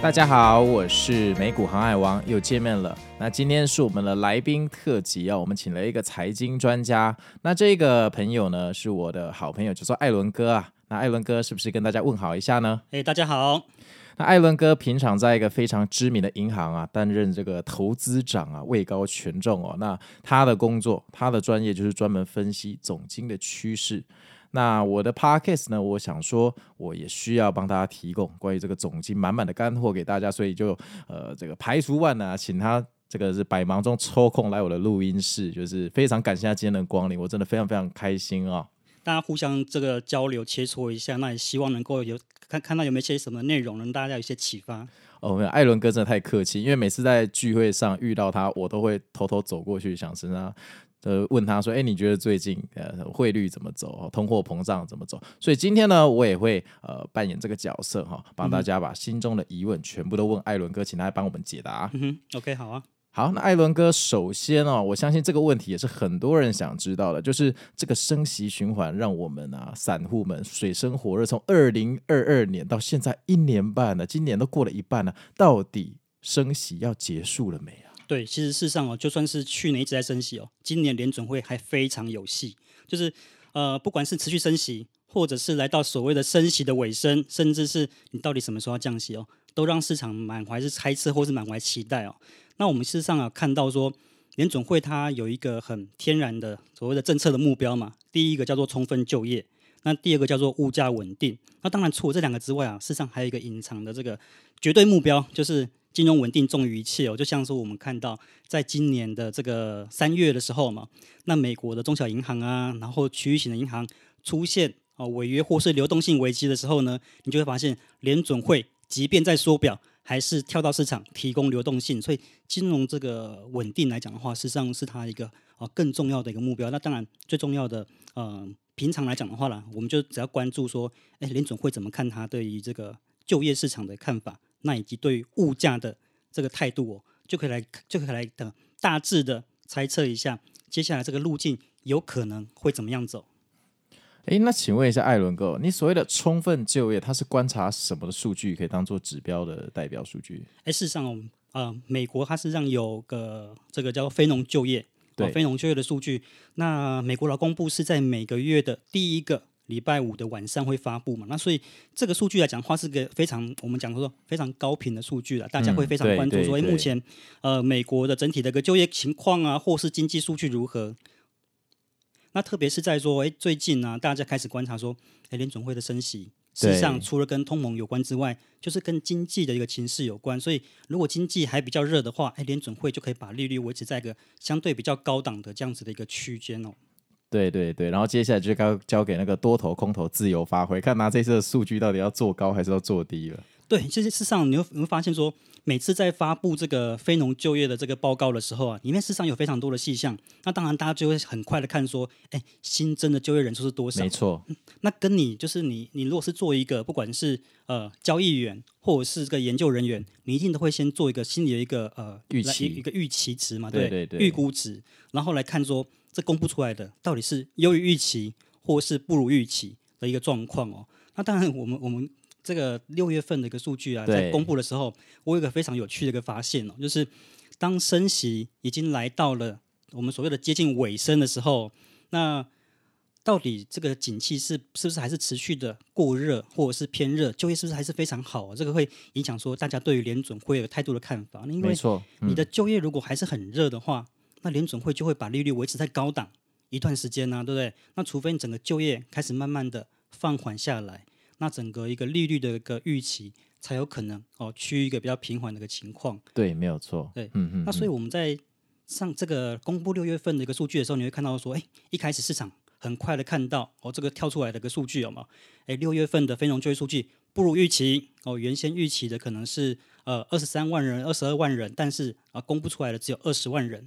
大家好，我是美股航海王，又见面了。那今天是我们的来宾特辑啊，我们请了一个财经专家。那这个朋友呢，是我的好朋友，叫做艾伦哥啊。那艾伦哥是不是跟大家问好一下呢？哎，大家好。那艾伦哥平常在一个非常知名的银行啊，担任这个投资长啊，位高权重哦。那他的工作，他的专业就是专门分析总经的趋势。那我的 podcast 呢，我想说，我也需要帮大家提供关于这个总经满满的干货给大家，所以就呃这个排除万难，请他这个是百忙中抽空来我的录音室，就是非常感谢他今天的光临，我真的非常非常开心啊、哦！大家互相这个交流切磋一下，那也希望能够有看看到有没有些什么内容能大家有一些启发。哦，没有，艾伦哥真的太客气，因为每次在聚会上遇到他，我都会偷偷走过去想跟他。呃，问他说：“哎，你觉得最近呃汇率怎么走？通货膨胀怎么走？”所以今天呢，我也会呃扮演这个角色哈，帮大家把心中的疑问全部都问艾伦哥，请他来帮我们解答。嗯哼，OK，好啊。好，那艾伦哥，首先哦，我相信这个问题也是很多人想知道的，就是这个升息循环让我们啊散户们水深火热，从二零二二年到现在一年半了，今年都过了一半了，到底升息要结束了没啊？对，其实事实上哦，就算是去年一直在升息哦，今年联准会还非常有戏，就是呃，不管是持续升息，或者是来到所谓的升息的尾声，甚至是你到底什么时候要降息哦，都让市场满怀是猜测或是满怀期待哦。那我们事实上啊，看到说联准会它有一个很天然的所谓的政策的目标嘛，第一个叫做充分就业，那第二个叫做物价稳定。那当然除了这两个之外啊，事实上还有一个隐藏的这个绝对目标，就是。金融稳定重于一切哦，就像是我们看到，在今年的这个三月的时候嘛，那美国的中小银行啊，然后区域型的银行出现哦违约或是流动性危机的时候呢，你就会发现联准会即便在缩表，还是跳到市场提供流动性，所以金融这个稳定来讲的话，实际上是它一个啊更重要的一个目标。那当然最重要的，呃，平常来讲的话啦，我们就只要关注说，哎，联准会怎么看它对于这个就业市场的看法。那以及对于物价的这个态度哦，就可以来就可以来等大致的猜测一下，接下来这个路径有可能会怎么样走？诶，那请问一下艾伦哥，你所谓的充分就业，它是观察什么的数据可以当做指标的代表数据？诶，事实上，呃，美国它实际上有个这个叫做非农就业，对、哦，非农就业的数据。那美国劳工部是在每个月的第一个。礼拜五的晚上会发布嘛？那所以这个数据来讲的话，是个非常我们讲说非常高频的数据了，大家会非常关注说，哎，目前呃美国的整体的一个就业情况啊，或是经济数据如何？那特别是在说，哎，最近呢、啊，大家开始观察说，哎，联准会的升息，事实上除了跟通膨有关之外，就是跟经济的一个情势有关。所以如果经济还比较热的话，哎，联准会就可以把利率维持在一个相对比较高档的这样子的一个区间哦。对对对，然后接下来就交交给那个多头空头自由发挥，看拿这次的数据到底要做高还是要做低了。对，其实事实上你会你会发现说，每次在发布这个非农就业的这个报告的时候啊，里面事实上有非常多的细项。那当然大家就会很快的看说，哎，新增的就业人数是多少？没错。那跟你就是你你如果是做一个不管是呃交易员或者是这个研究人员，你一定都会先做一个心里的一个呃预期一个预期值嘛，对对对，对，预估值，然后来看说。这公布出来的到底是优于预期，或是不如预期的一个状况哦？那当然，我们我们这个六月份的一个数据啊，在公布的时候，我有一个非常有趣的一个发现哦，就是当升息已经来到了我们所谓的接近尾声的时候，那到底这个景气是是不是还是持续的过热，或者是偏热？就业是不是还是非常好？这个会影响说大家对于联准会有态度的看法。因为你的就业如果还是很热的话。那联准会就会把利率维持在高档一段时间呢、啊，对不对？那除非你整个就业开始慢慢的放缓下来，那整个一个利率的一个预期才有可能哦趋于一个比较平缓的一个情况。对，没有错。对，嗯嗯。那所以我们在上这个公布六月份的一个数据的时候，你会看到说，哎，一开始市场很快的看到哦这个跳出来的一个数据有没有？哎，六月份的非农就业数据不如预期哦，原先预期的可能是。呃二十三万人、二十二万人，但是啊、呃、公布出来的只有二十万人，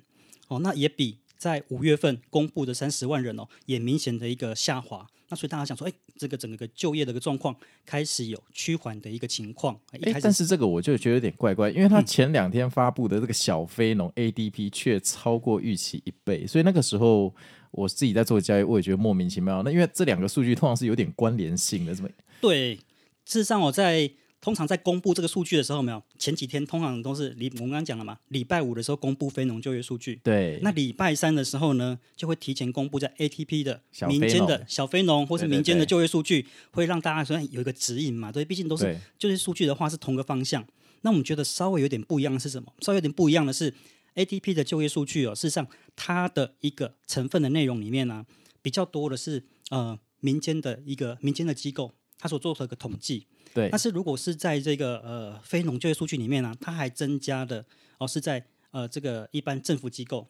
哦，那也比在五月份公布的三十万人哦，也明显的一个下滑。那所以大家想说，哎，这个整个就业的一个状况开始有趋缓的一个情况。哎，但是这个我就觉得有点怪怪，因为他前两天发布的这个小非农 ADP 却超过预期一倍，所以那个时候我自己在做交易，我也觉得莫名其妙。那因为这两个数据通常是有点关联性的，怎么？对，事实上我在。通常在公布这个数据的时候，没有前几天通常都是礼，我们刚刚讲了嘛，礼拜五的时候公布非农就业数据。对。那礼拜三的时候呢，就会提前公布在 ATP 的民间的小非农或是民间的就业数据，会让大家说有一个指引嘛。对，毕竟都是就业数据的话是同个方向。那我们觉得稍微有点不一样的是什么？稍微有点不一样的是 ATP 的就业数据哦，事实上它的一个成分的内容里面呢、啊，比较多的是呃民间的一个民间的机构，它所做的一个统计。对，但是如果是在这个呃非农就业数据里面呢、它还增加的哦是在呃这个一般政府机构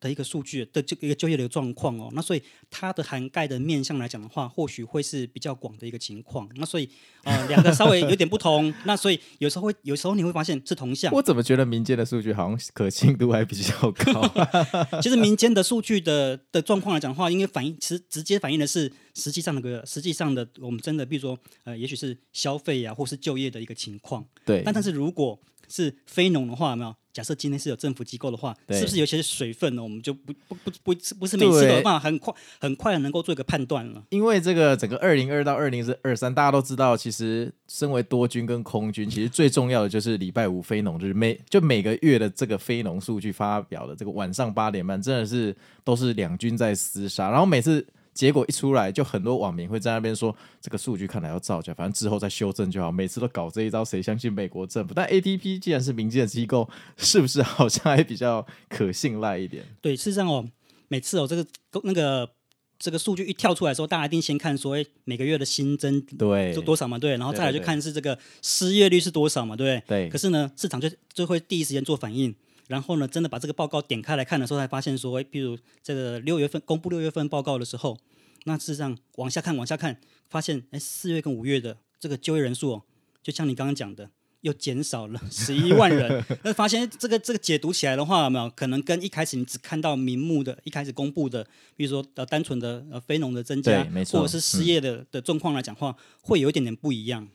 的一个数据的这个一个就业的状况哦，那所以它的涵盖的面向来讲的话，或许会是比较广的一个情况。那所以呃 两个稍微有点不同，那所以有时候会有时候你会发现是同向。我怎么觉得民间的数据好像可信度还比较高？其实民间的数据的的状况来讲的话，应该反映其实直接反映的是。实际上那个实际上的我们真的，比如说呃，也许是消费呀、啊，或是就业的一个情况。对。但但是如果是非农的话，有没有？假设今天是有政府机构的话，是不是有些水分呢？我们就不不不不不是每次都有办法很快很快能够做一个判断了。因为这个整个二零二到二零二三，大家都知道，其实身为多军跟空军，其实最重要的就是礼拜五非农，就是每就每个月的这个非农数据发表的这个晚上八点半，真的是都是两军在厮杀，然后每次。结果一出来，就很多网民会在那边说这个数据看来要造假，反正之后再修正就好。每次都搞这一招，谁相信美国政府？但 ATP 既然是民间的机构，是不是好像还比较可信赖一点？对，事实上哦，每次哦这个那个这个数据一跳出来的时候，大家一定先看说，哎，每个月的新增对就多少嘛，对，然后再来就看是这个失业率是多少嘛，对不对？对。可是呢，市场就就会第一时间做反应。然后呢，真的把这个报告点开来看的时候，才发现说，哎，比如这个六月份公布六月份报告的时候，那事实上往下看，往下看，发现，哎，四月跟五月的这个就业人数哦，就像你刚刚讲的，又减少了 十一万人。那发现这个这个解读起来的话，有没有可能跟一开始你只看到名目的一开始公布的，比如说呃单纯的呃非农的增加，或者是失业的、嗯、的状况来讲话，会有一点点不一样。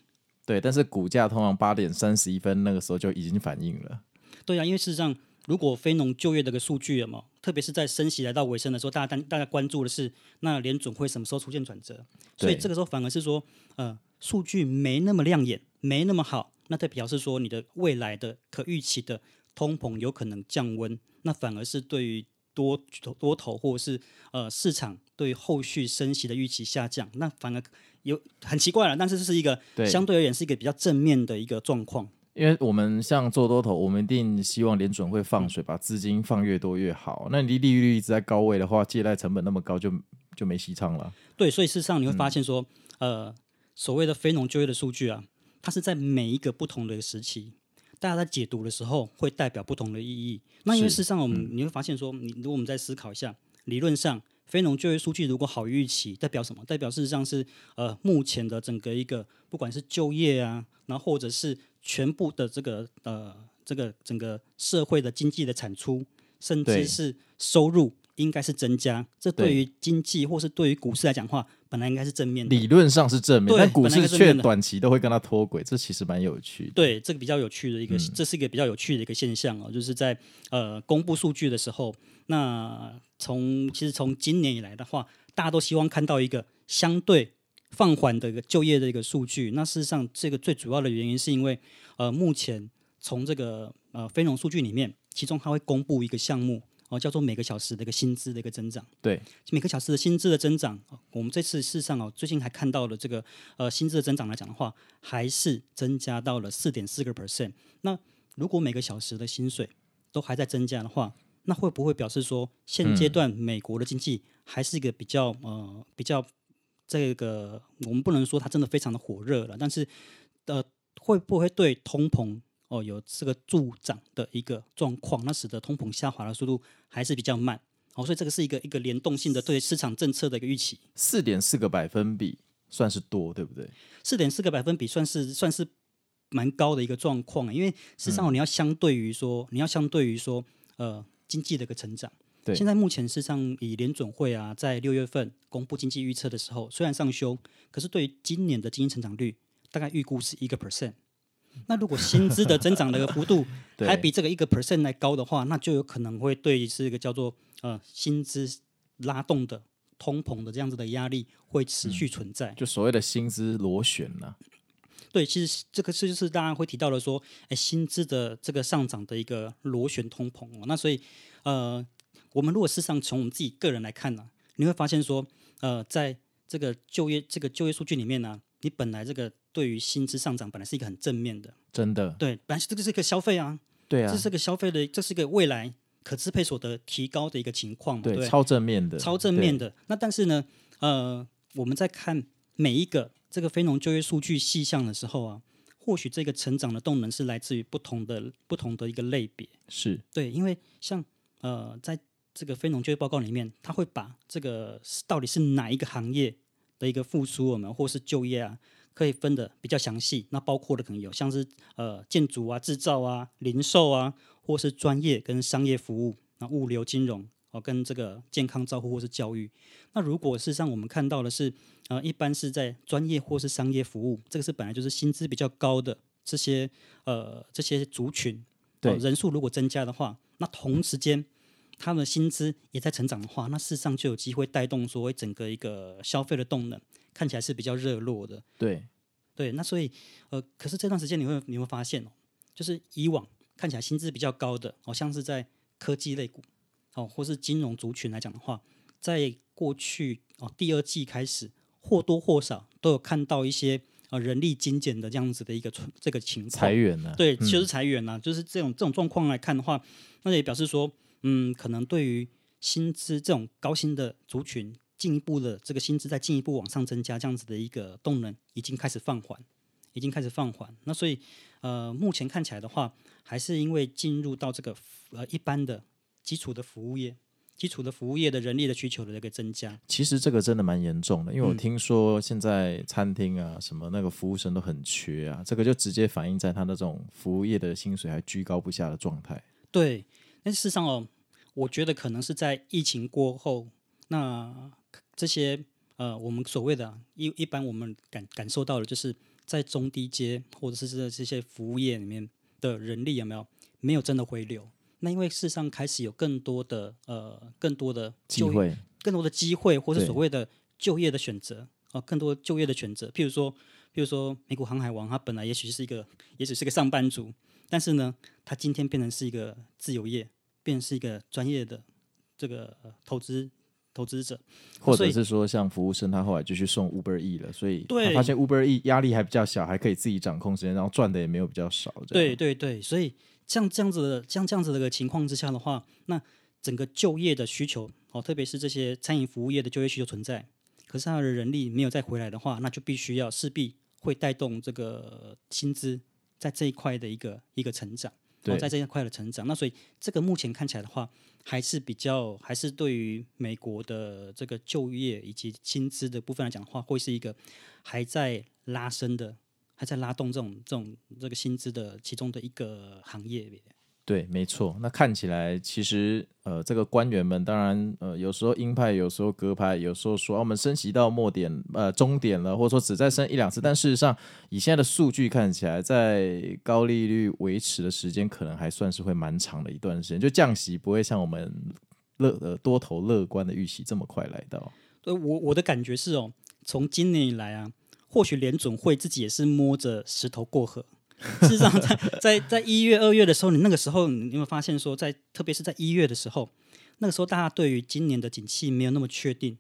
对，但是股价通常八点三十一分那个时候就已经反映了。对啊，因为事实上，如果非农就业的个数据有没有，特别是在升息来到尾声的时候，大家大家关注的是那联准会什么时候出现转折？所以这个时候反而是说，呃，数据没那么亮眼，没那么好，那代表是说你的未来的可预期的通膨有可能降温，那反而是对于多多头或者是呃市场对于后续升息的预期下降，那反而有很奇怪了，但是这是一个相对而言是一个比较正面的一个状况。因为我们像做多头，我们一定希望联准会放水，把资金放越多越好。那你利率一直在高位的话，借贷成本那么高就，就就没戏唱了。对，所以事实上你会发现说，嗯、呃，所谓的非农就业的数据啊，它是在每一个不同的时期，大家在解读的时候会代表不同的意义。那因为事实上，我们、嗯、你会发现说，你如果我们再思考一下，理论上非农就业数据如果好于预期，代表什么？代表事实上是呃，目前的整个一个不管是就业啊，然后或者是全部的这个呃，这个整个社会的经济的产出，甚至是收入，应该是增加。这对于经济或是对于股市来讲的话，本来应该是正面的。理论上是正面，但股市却短期都会跟它脱轨，这其实蛮有趣的。对，这个比较有趣的一个，嗯、这是一个比较有趣的一个现象哦，就是在呃公布数据的时候，那从其实从今年以来的话，大家都希望看到一个相对。放缓的一个就业的一个数据，那事实上这个最主要的原因是因为，呃，目前从这个呃非农数据里面，其中它会公布一个项目哦，叫做每个小时的一个薪资的一个增长。对，每个小时的薪资的增长，我们这次事实上哦，最近还看到了这个呃薪资的增长来讲的话，还是增加到了四点四个 percent。那如果每个小时的薪水都还在增加的话，那会不会表示说现阶段美国的经济还是一个比较呃比较？这个我们不能说它真的非常的火热了，但是呃，会不会对通膨哦有这个助长的一个状况？那使得通膨下滑的速度还是比较慢。哦，所以这个是一个一个联动性的对市场政策的一个预期。四点四个百分比算是多，对不对？四点四个百分比算是算是蛮高的一个状况，因为事实上你要相对于说，嗯、你要相对于说，呃，经济的一个成长。对，现在目前事实上以联准会啊，在六月份公布经济预测的时候，虽然上修，可是对于今年的经济成长率大概预估是一个 percent。那如果薪资的增长的幅度 还比这个一个 percent 来高的话，那就有可能会对是一个叫做呃薪资拉动的通膨的这样子的压力会持续存在。嗯、就所谓的薪资螺旋呢、啊？对，其实这个是就是大家会提到的说，哎，薪资的这个上涨的一个螺旋通膨哦。那所以呃，我们如果事实上从我们自己个人来看呢、啊，你会发现说，呃，在这个就业这个就业数据里面呢、啊，你本来这个。对于薪资上涨，本来是一个很正面的，真的。对，本来是这个是一个消费啊，对啊，这是个消费的，这是一个未来可支配所得提高的一个情况，对，对，超正面的，超正面的。那但是呢，呃，我们在看每一个这个非农就业数据细项的时候啊，或许这个成长的动能是来自于不同的不同的一个类别，是对，因为像呃，在这个非农就业报告里面，他会把这个到底是哪一个行业的一个复苏，我们或是就业啊。可以分的比较详细，那包括的可能有像是呃建筑啊、制造啊、零售啊，或是专业跟商业服务，那物流、金融哦，跟这个健康照护或是教育。那如果事实上我们看到的是呃，一般是在专业或是商业服务，这个是本来就是薪资比较高的这些呃这些族群，对、呃、人数如果增加的话，那同时间他们的薪资也在成长的话，那事实上就有机会带动所谓整个一个消费的动能。看起来是比较热络的，对，对，那所以呃，可是这段时间你会你会发现哦，就是以往看起来薪资比较高的，好、哦、像是在科技类股，哦，或是金融族群来讲的话，在过去哦第二季开始或多或少都有看到一些呃人力精简的这样子的一个这个情况，裁员呢、啊？对，就是裁员啊，嗯、就是这种这种状况来看的话，那也表示说，嗯，可能对于薪资这种高薪的族群。进一步的这个薪资再进一步往上增加，这样子的一个动能已经开始放缓，已经开始放缓。那所以呃，目前看起来的话，还是因为进入到这个呃一般的基础的服务业，基础的服务业的人力的需求的这个增加。其实这个真的蛮严重的，因为我听说现在餐厅啊什么那个服务生都很缺啊，这个就直接反映在他那种服务业的薪水还居高不下的状态。对，但事实上哦，我觉得可能是在疫情过后那。这些呃，我们所谓的一一般我们感感受到的，就是在中低阶或者是这这些服务业里面的人力有没有没有真的回流？那因为事实上开始有更多的呃更多的机会，更多的机会，或是所谓的就业的选择啊、呃，更多就业的选择。譬如说，譬如说美股航海王，他本来也许是一个，也许是个上班族，但是呢，他今天变成是一个自由业，变成是一个专业的这个、呃、投资。投资者，或者是说像服务生，他后来就去送 Uber E 了，所以他发现 Uber E 压力还比较小，还可以自己掌控时间，然后赚的也没有比较少。对对对，所以像这样子的，像这样子的一个情况之下的话，那整个就业的需求哦，特别是这些餐饮服务业的就业需求存在，可是他的人力没有再回来的话，那就必须要势必会带动这个薪资在这一块的一个一个成长。哦，在这一块的成长，那所以这个目前看起来的话，还是比较，还是对于美国的这个就业以及薪资的部分来讲的话，会是一个还在拉升的，还在拉动这种这种这个薪资的其中的一个行业。对，没错。那看起来，其实呃，这个官员们当然呃，有时候鹰派，有时候鸽派，有时候说、啊、我们升息到末点呃终点了，或者说只再升一两次。但事实上，以现在的数据看起来，在高利率维持的时间，可能还算是会蛮长的一段时间。就降息不会像我们乐呃多头乐观的预期这么快来到。对，我我的感觉是哦，从今年以来啊，或许联准会自己也是摸着石头过河。事实上在，在在在一月、二月的时候，你那个时候，你有没有发现说在，在特别是在一月的时候，那个时候大家对于今年的景气没有那么确定，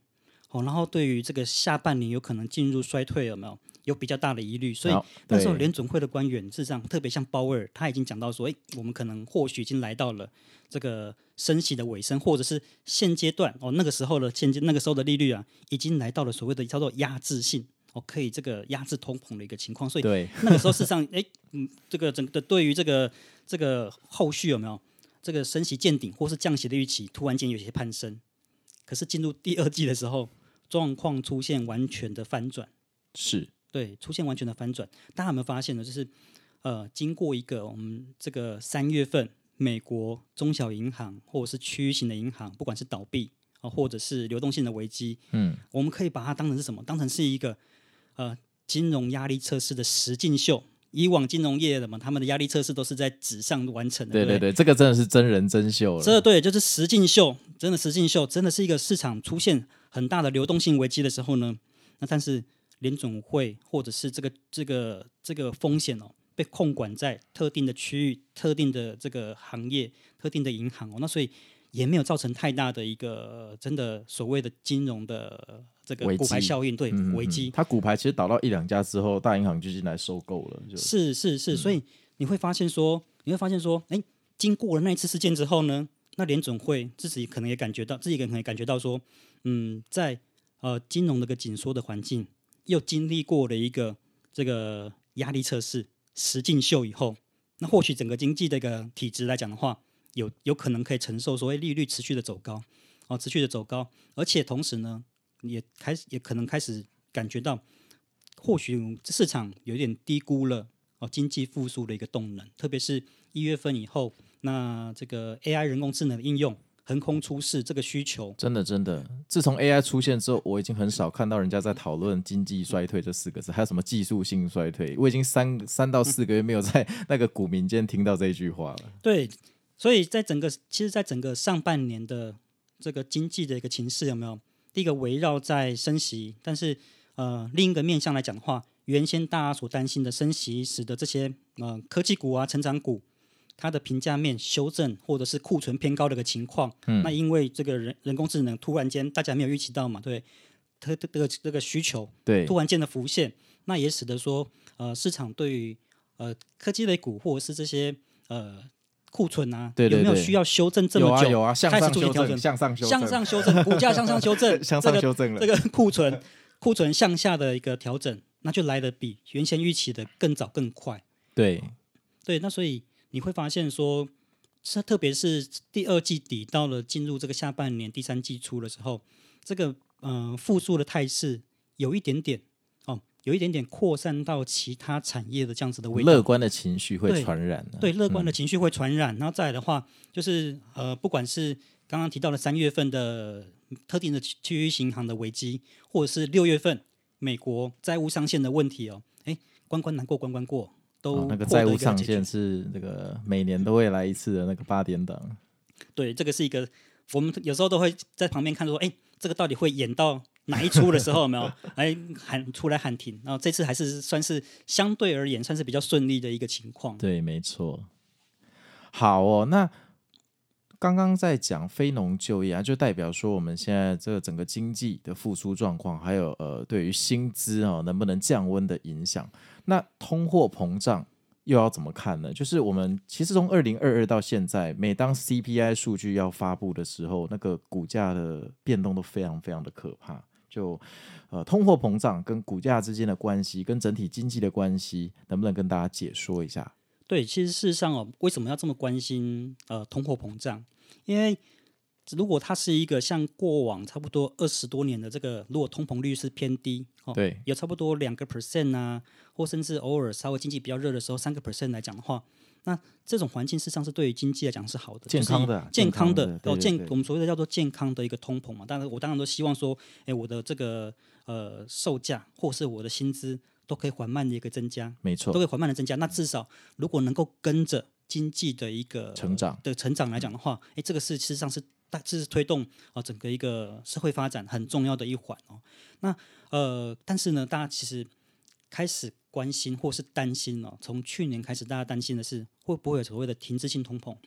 哦，然后对于这个下半年有可能进入衰退有没有有比较大的疑虑？所以那时候联准会的官员，事实上特别像鲍威尔，他已经讲到说，哎，我们可能或许已经来到了这个升息的尾声，或者是现阶段哦，那个时候的现阶那个时候的利率啊，已经来到了所谓的叫做压制性。哦，可以这个压制通膨的一个情况，所以 那个时候事实上，哎，嗯，这个整个的对于这个这个后续有没有这个升息见顶或是降息的预期，突然间有些攀升，可是进入第二季的时候，状况出现完全的翻转，是，对，出现完全的翻转。大家有没有发现呢？就是呃，经过一个我们这个三月份，美国中小银行或者是区域型的银行，不管是倒闭啊，或者是流动性的危机，嗯，我们可以把它当成是什么？当成是一个呃金融压力测试的实境秀。以往金融业的嘛，他们的压力测试都是在纸上完成的。对对对，这个真的是真人真秀了。这对，就是实境秀，真的实境秀，真的是一个市场出现很大的流动性危机的时候呢，那但是联总会或者是这个这个这个风险哦。被控管在特定的区域、特定的这个行业、特定的银行哦，那所以也没有造成太大的一个真的所谓的金融的这个股牌效应，对危机。它股牌其实倒到一两家之后，大银行就进来收购了。是是是，所以你会发现说，你会发现说，哎，经过了那一次事件之后呢，那联准会自己可能也感觉到，自己可能也感觉到说，嗯，在呃金融的个紧缩的环境，又经历过了一个这个压力测试。实境秀以后，那或许整个经济的一个体质来讲的话，有有可能可以承受所谓利率持续的走高，哦，持续的走高，而且同时呢，也开始也可能开始感觉到，或许市场有点低估了哦经济复苏的一个动能，特别是一月份以后，那这个 AI 人工智能的应用。横空出世这个需求，真的真的，自从 AI 出现之后，我已经很少看到人家在讨论经济衰退这四个字，还有什么技术性衰退，我已经三三到四个月没有在那个股民间听到这句话了。对，所以在整个其实，在整个上半年的这个经济的一个情势有没有？第一个围绕在升息，但是呃，另一个面向来讲的话，原先大家所担心的升息，使得这些呃科技股啊、成长股。它的评价面修正，或者是库存偏高的一个情况，嗯，那因为这个人人工智能突然间大家没有预期到嘛，对，它这个这个需求对突然间的浮现，那也使得说呃市场对于呃科技类股或者是这些呃库存啊对对对，有没有需要修正这么久？有啊有啊，向上修正，向上修正，向上修正，股价向上修正，向上修正了，这个这个库存库存向下的一个调整，那就来的比原先预期的更早更快。对对，那所以。你会发现说，是特别是第二季底到了进入这个下半年第三季初的时候，这个嗯、呃、复苏的态势有一点点哦，有一点点扩散到其他产业的这样子的味道。乐观的情绪会传染对，对，乐观的情绪会传染。嗯、然后再来的话，就是呃，不管是刚刚提到的三月份的特定的区域银行的危机，或者是六月份美国债务上限的问题哦，哎，关关难过关关过。哦、那个债务上限是那个每年都会来一次的那个八点档。对，这个是一个我们有时候都会在旁边看说，哎，这个到底会演到 哪一出的时候有没有？哎，喊出来喊停。然后这次还是算是相对而言算是比较顺利的一个情况。对，没错。好哦，那刚刚在讲非农就业啊，就代表说我们现在这个整个经济的复苏状况，还有呃对于薪资啊能不能降温的影响。那通货膨胀又要怎么看呢？就是我们其实从二零二二到现在，每当 CPI 数据要发布的时候，那个股价的变动都非常非常的可怕。就呃，通货膨胀跟股价之间的关系，跟整体经济的关系，能不能跟大家解说一下？对，其实事实上哦，为什么要这么关心呃通货膨胀？因为如果它是一个像过往差不多二十多年的这个，如果通膨率是偏低，哦，对，有差不多两个 percent 啊，或甚至偶尔稍微经济比较热的时候三个 percent 来讲的话，那这种环境事实上是对于经济来讲是好的，健康的，健康的，哦，健我们所谓的叫做健康的一个通膨嘛。当然，我当然都希望说，哎，我的这个呃售价或是我的薪资都可以缓慢的一个增加，没错，都可以缓慢的增加。那至少如果能够跟着经济的一个成长的成长来讲的话，哎，这个是事实上是。大这是推动啊整个一个社会发展很重要的一环哦。那呃，但是呢，大家其实开始关心或是担心哦。从去年开始，大家担心的是会不会有所谓的停滞性通膨？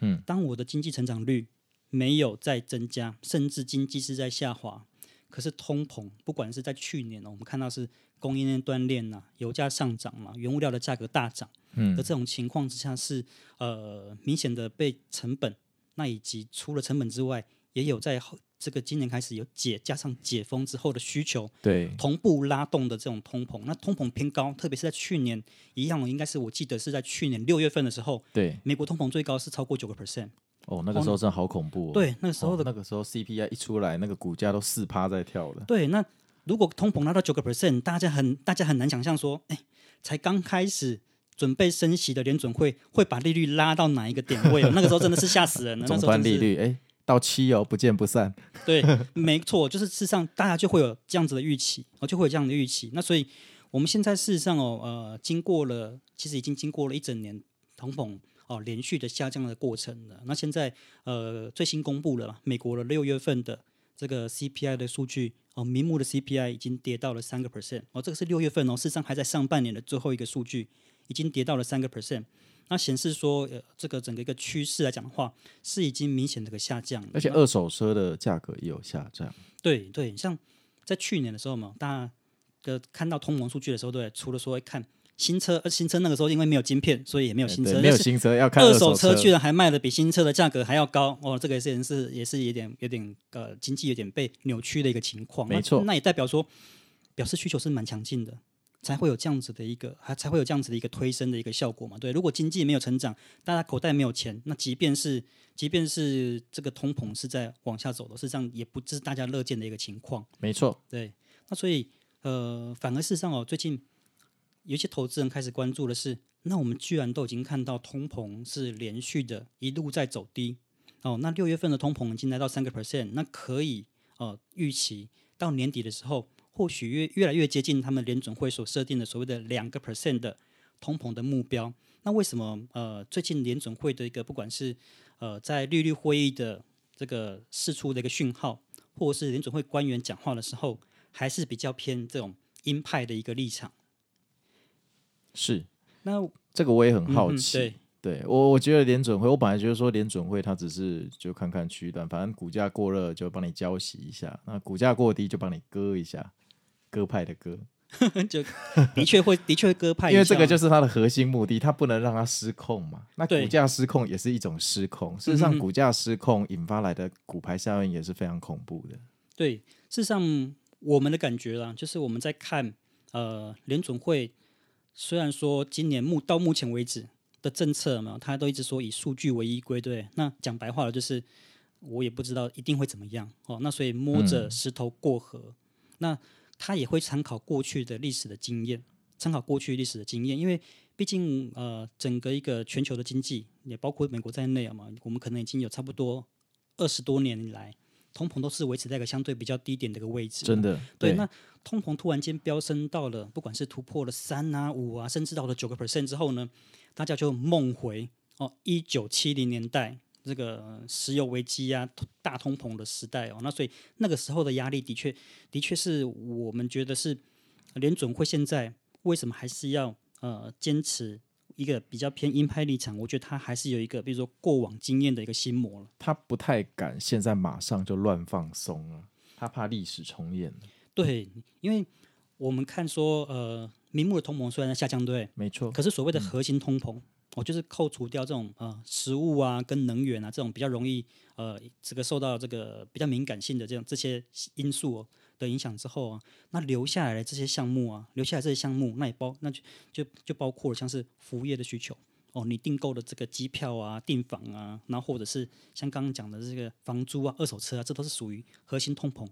嗯，当我的经济成长率没有在增加，甚至经济是在下滑，可是通膨不管是在去年呢，我们看到是供应链断裂呐，油价上涨嘛，原物料的价格大涨，嗯，的这种情况之下是呃明显的被成本。那以及除了成本之外，也有在这个今年开始有解加上解封之后的需求，对同步拉动的这种通膨。那通膨偏高，特别是在去年一样，应该是我记得是在去年六月份的时候，对美国通膨最高是超过九个 percent。哦，那个时候真的好恐怖，哦。对，那个时候的，哦、那个时候 CPI 一出来，那个股价都四趴在跳了。对，那如果通膨拉到九个 percent，大家很大家很难想象说，哎，才刚开始准备升息的联准会会把利率拉到哪一个点位？那个时候真的是吓死人了。终端利率哎，到七哦，不见不散。对，没错，就是事实上大家就会有这样子的预期，哦，就会有这样的预期。那所以我们现在事实上哦，呃，经过了，其实已经经过了一整年通膨哦连续的下降的过程了。那现在呃最新公布了美国的六月份的这个 CPI 的数据哦，名目的 CPI 已经跌到了三个 percent 哦，这个是六月份哦，事实上还在上半年的最后一个数据，已经跌到了三个 percent。那显示说，呃，这个整个一个趋势来讲的话，是已经明显的个下降，而且二手车的价格也有下降。对对，像在去年的时候嘛，大家的看到通膨数据的时候，对，除了说看新车，呃，新车那个时候因为没有晶片，所以也没有新车，没有新车要看二手车，居然还卖的比新车的价格还要高，哦，这个也是是也是有点有点呃经济有点被扭曲的一个情况。没错，那，那也代表说，表示需求是蛮强劲的。才会有这样子的一个，还才会有这样子的一个推升的一个效果嘛？对，如果经济没有成长，大家口袋没有钱，那即便是即便是这个通膨是在往下走的，事实上也不是大家乐见的一个情况。没错，对。那所以呃，反而事实上哦，最近有些投资人开始关注的是，那我们居然都已经看到通膨是连续的一路在走低哦，那六月份的通膨已经来到三个 percent，那可以呃预期到年底的时候。或许越越来越接近他们联准会所设定的所谓的两个 percent 的通膨的目标。那为什么呃最近联准会的一个不管是呃在利率会议的这个释出的一个讯号，或者是联准会官员讲话的时候，还是比较偏这种鹰派的一个立场？是。那这个我也很好奇。嗯、对，对我我觉得联准会，我本来觉得说联准会它只是就看看区段，反正股价过热就帮你浇熄一下，那股价过低就帮你割一下。鸽派的鸽，就的确会，的确会鸽派，因为这个就是它的核心目的，它不能让它失控嘛。那股价失控也是一种失控，事实上，股价失控引发来的股牌效应也是非常恐怖的。对，事实上，我们的感觉啦，就是我们在看呃联总会，虽然说今年目到目前为止的政策嘛，他都一直说以数据为依归，对。那讲白话了，就是我也不知道一定会怎么样哦。那所以摸着石头过河，嗯、那。他也会参考过去的历史的经验，参考过去历史的经验，因为毕竟呃，整个一个全球的经济也包括美国在内啊嘛，我们可能已经有差不多二十多年来，通膨都是维持在一个相对比较低点的一个位置。真的，对，对那通膨突然间飙升到了，不管是突破了三啊、五啊，甚至到了九个 percent 之后呢，大家就梦回哦，一九七零年代。这个石油危机啊，大通膨的时代哦，那所以那个时候的压力的确，的确是我们觉得是联准会现在为什么还是要呃坚持一个比较偏鹰派立场？我觉得他还是有一个，比如说过往经验的一个心魔了。他不太敢现在马上就乱放松了，他怕历史重演。对，因为我们看说呃，明目的通膨虽然在下降，对，没错，可是所谓的核心通膨。嗯我就是扣除掉这种呃食物啊跟能源啊这种比较容易呃这个受到这个比较敏感性的这样这些因素、哦、的影响之后啊，那留下来的这些项目啊，留下来这些项目，那也包那就就就包括了像是服务业的需求哦，你订购的这个机票啊、订房啊，然后或者是像刚刚讲的这个房租啊、二手车啊，这都是属于核心通膨。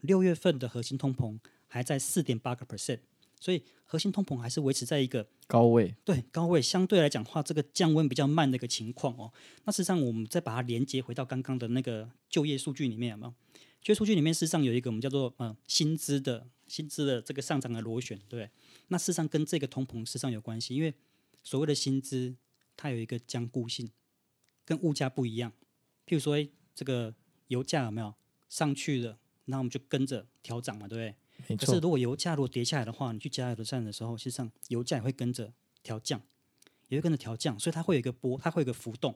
六月份的核心通膨还在四点八个 percent。所以核心通膨还是维持在一个高位，对高位相对来讲的话，这个降温比较慢的一个情况哦。那事实上，我们再把它连接回到刚刚的那个就业数据里面，有没有？就业数据里面事实上有一个我们叫做呃薪资的薪资的这个上涨的螺旋，对。那事实上跟这个通膨事实上有关系，因为所谓的薪资它有一个僵固性，跟物价不一样。譬如说，这个油价有没有上去了？那我们就跟着调涨嘛，对不对？可是，如果油价如果跌下来的话，你去加油站的时候，实际上油价也会跟着调降，也会跟着调降，所以它会有一个波，它会有一个浮动，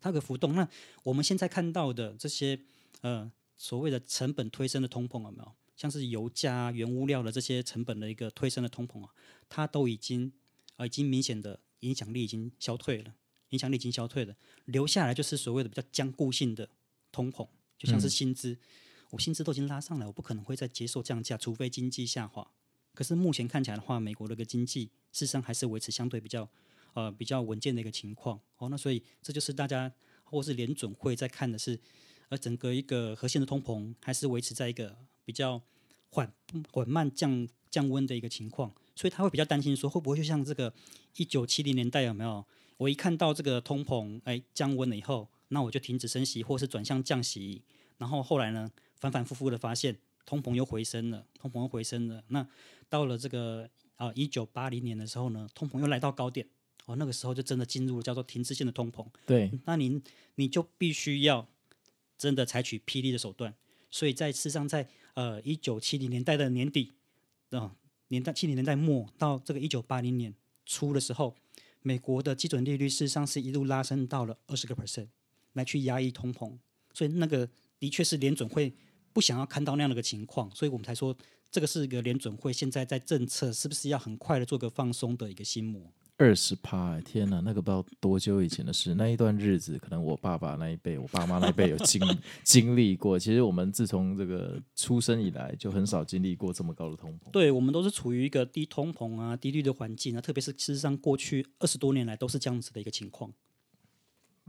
它有个浮动。那我们现在看到的这些呃所谓的成本推升的通膨有没有？像是油价、原物料的这些成本的一个推升的通膨啊，它都已经呃已经明显的影响力已经消退了，影响力已经消退了，留下来就是所谓的比较僵固性的通膨，就像是薪资。嗯我薪资都已经拉上来，我不可能会再接受降价，除非经济下滑。可是目前看起来的话，美国的个经济事实上还是维持相对比较呃比较稳健的一个情况。哦，那所以这就是大家或是联准会在看的是，而整个一个核心的通膨还是维持在一个比较缓缓慢降降温的一个情况。所以他会比较担心说，会不会就像这个一九七零年代有没有？我一看到这个通膨哎降温了以后，那我就停止升息，或是转向降息，然后后来呢，反反复复的发现通膨又回升了，通膨又回升了。那到了这个啊一九八零年的时候呢，通膨又来到高点，哦，那个时候就真的进入了叫做停滞性的通膨。对，那您你就必须要真的采取霹雳的手段。所以在事实上在呃一九七零年代的年底啊、呃、年代七零年代末到这个一九八零年初的时候，美国的基准利率事实上是一路拉升到了二十个 percent。来去压抑通膨，所以那个的确是联准会不想要看到那样的一个情况，所以我们才说这个是一个联准会现在在政策是不是要很快的做个放松的一个心魔。二十趴，天哪，那个不知道多久以前的事，那一段日子可能我爸爸那一辈、我爸妈那一辈有经 经历过。其实我们自从这个出生以来就很少经历过这么高的通膨。对，我们都是处于一个低通膨啊、低利率的环境啊，特别是事实上过去二十多年来都是这样子的一个情况。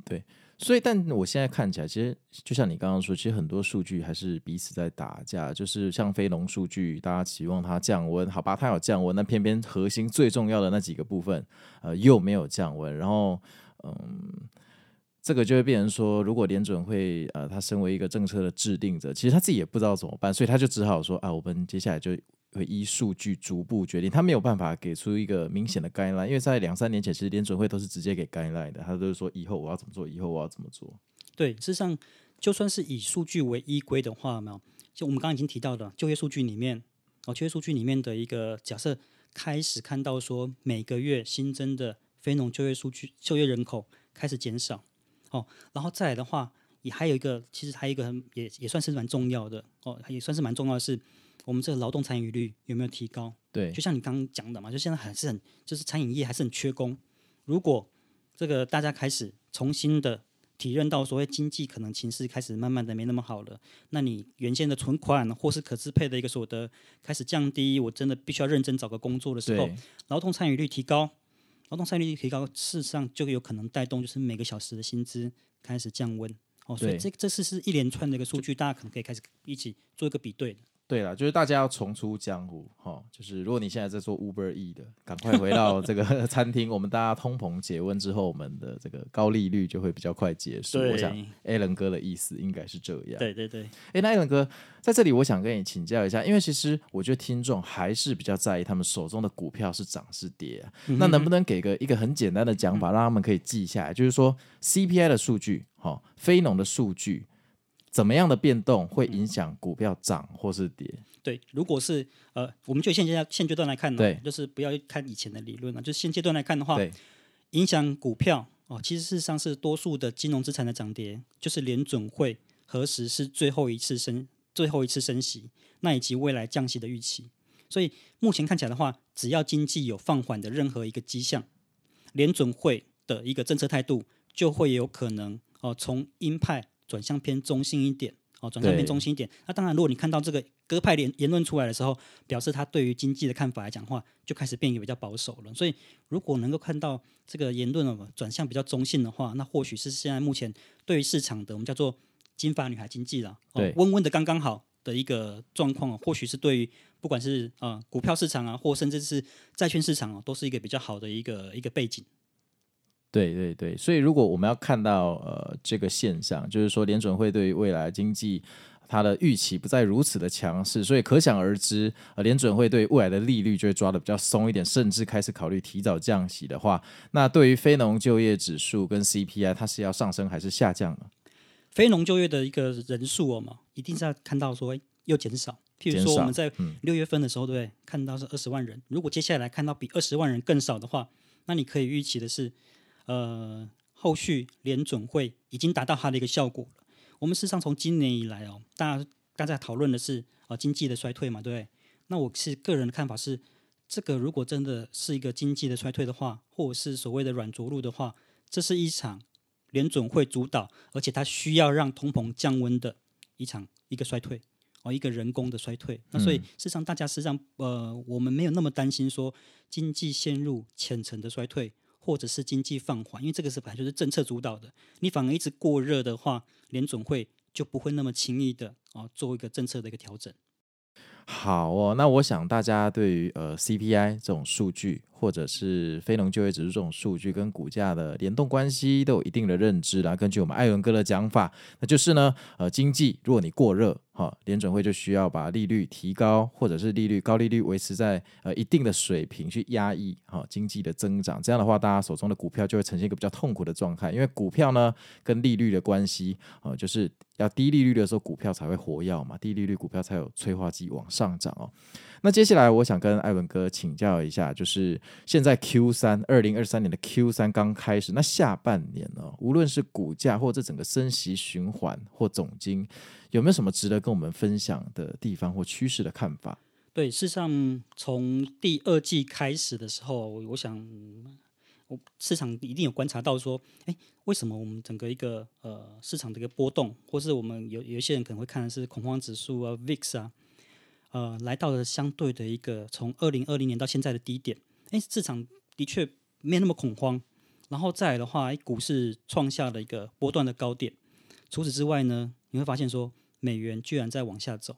对。所以，但我现在看起来，其实就像你刚刚说，其实很多数据还是彼此在打架。就是像非农数据，大家期望它降温，好吧，它有降温，那偏偏核心最重要的那几个部分，呃，又没有降温。然后，嗯，这个就会变成说，如果联准会，呃，他身为一个政策的制定者，其实他自己也不知道怎么办，所以他就只好说啊，我们接下来就。会依数据逐步决定，他没有办法给出一个明显的 guideline，因为在两三年前，其实联准会都是直接给 guideline 的，他都是说以后我要怎么做，以后我要怎么做。对，事实上，就算是以数据为依归的话，没有，就我们刚刚已经提到的就业数据里面，哦，就业数据里面的一个假设，开始看到说每个月新增的非农就业数据，就业人口开始减少，哦，然后再来的话，也还有一个，其实还有一个很也也算是蛮重要的，哦，也算是蛮重要的是。我们这个劳动参与率有没有提高？对，就像你刚刚讲的嘛，就现在还是很，就是餐饮业还是很缺工。如果这个大家开始重新的体认到所谓经济可能情势开始慢慢的没那么好了，那你原先的存款或是可支配的一个所得开始降低，我真的必须要认真找个工作的时候，劳动参与率提高，劳动参与率提高，事实上就有可能带动就是每个小时的薪资开始降温。哦，所以这这是是一连串的一个数据，大家可能可以开始一起做一个比对。对了，就是大家要重出江湖哈、哦。就是如果你现在在做 Uber E 的，赶快回到这个 餐厅。我们大家通膨解温之后，我们的这个高利率就会比较快结束。我想 Alan 哥的意思应该是这样。对对对。哎，那 Alan 哥在这里，我想跟你请教一下，因为其实我觉得听众还是比较在意他们手中的股票是涨是跌、啊嗯。那能不能给个一个很简单的讲法，让他们可以记下来？就是说 CPI 的数据，哈、哦，非农的数据。怎么样的变动会影响股票涨或是跌？对，如果是呃，我们就现阶段现阶段来看呢，对，就是不要看以前的理论了，就现阶段来看的话，对，影响股票哦，其实事实上是多数的金融资产的涨跌，就是联准会何时是最后一次升最后一次升息，那以及未来降息的预期。所以目前看起来的话，只要经济有放缓的任何一个迹象，联准会的一个政策态度就会有可能哦，从鹰派。转向偏中性一点，哦，转向偏中性一点。那当然，如果你看到这个鸽派言言论出来的时候，表示他对于经济的看法来讲的话，就开始变得比较保守了。所以，如果能够看到这个言论哦转向比较中性的话，那或许是现在目前对于市场的我们叫做金发女孩经济了，哦，温温的刚刚好的一个状况，或许是对于不管是啊、呃、股票市场啊，或甚至是债券市场啊，都是一个比较好的一个一个背景。对对对，所以如果我们要看到呃这个现象，就是说联准会对于未来经济它的预期不再如此的强势，所以可想而知，呃联准会对未来的利率就会抓的比较松一点，甚至开始考虑提早降息的话，那对于非农就业指数跟 CPI，它是要上升还是下降呢？非农就业的一个人数哦嘛，一定是要看到说又减少，譬如说我们在六月份的时候，对不对？看到是二十万人，如果接下来看到比二十万人更少的话，那你可以预期的是。呃，后续联准会已经达到它的一个效果了。我们事实上从今年以来哦，大家刚才讨论的是呃经济的衰退嘛，对不对？那我是个人的看法是，这个如果真的是一个经济的衰退的话，或者是所谓的软着陆的话，这是一场联准会主导，而且它需要让通膨降温的一场一个衰退哦，一个人工的衰退。那所以事实上大家实际上呃，我们没有那么担心说经济陷入浅层的衰退。或者是经济放缓，因为这个是本来就是政策主导的，你反而一直过热的话，联准会就不会那么轻易的啊做一个政策的一个调整。好哦，那我想大家对于呃 CPI 这种数据，或者是非农就业指数这种数据跟股价的联动关系都有一定的认知啦。根据我们艾伦哥的讲法，那就是呢，呃，经济如果你过热，哈，联准会就需要把利率提高，或者是利率高利率维持在呃一定的水平去压抑哈经济的增长。这样的话，大家手中的股票就会呈现一个比较痛苦的状态，因为股票呢跟利率的关系啊，就是要低利率的时候股票才会活跃嘛，低利率股票才有催化剂往上涨哦。那接下来我想跟艾伦哥请教一下，就是现在 Q 三二零二三年的 Q 三刚开始，那下半年呢，无论是股价或者整个升息循环或总经。有没有什么值得跟我们分享的地方或趋势的看法？对，事实上从第二季开始的时候，我想，我市场一定有观察到说，哎，为什么我们整个一个呃市场的一个波动，或是我们有有一些人可能会看的是恐慌指数啊，VIX 啊，呃，来到了相对的一个从二零二零年到现在的低点，哎，市场的确没那么恐慌，然后再来的话，股市创下了一个波段的高点。除此之外呢，你会发现说。美元居然在往下走，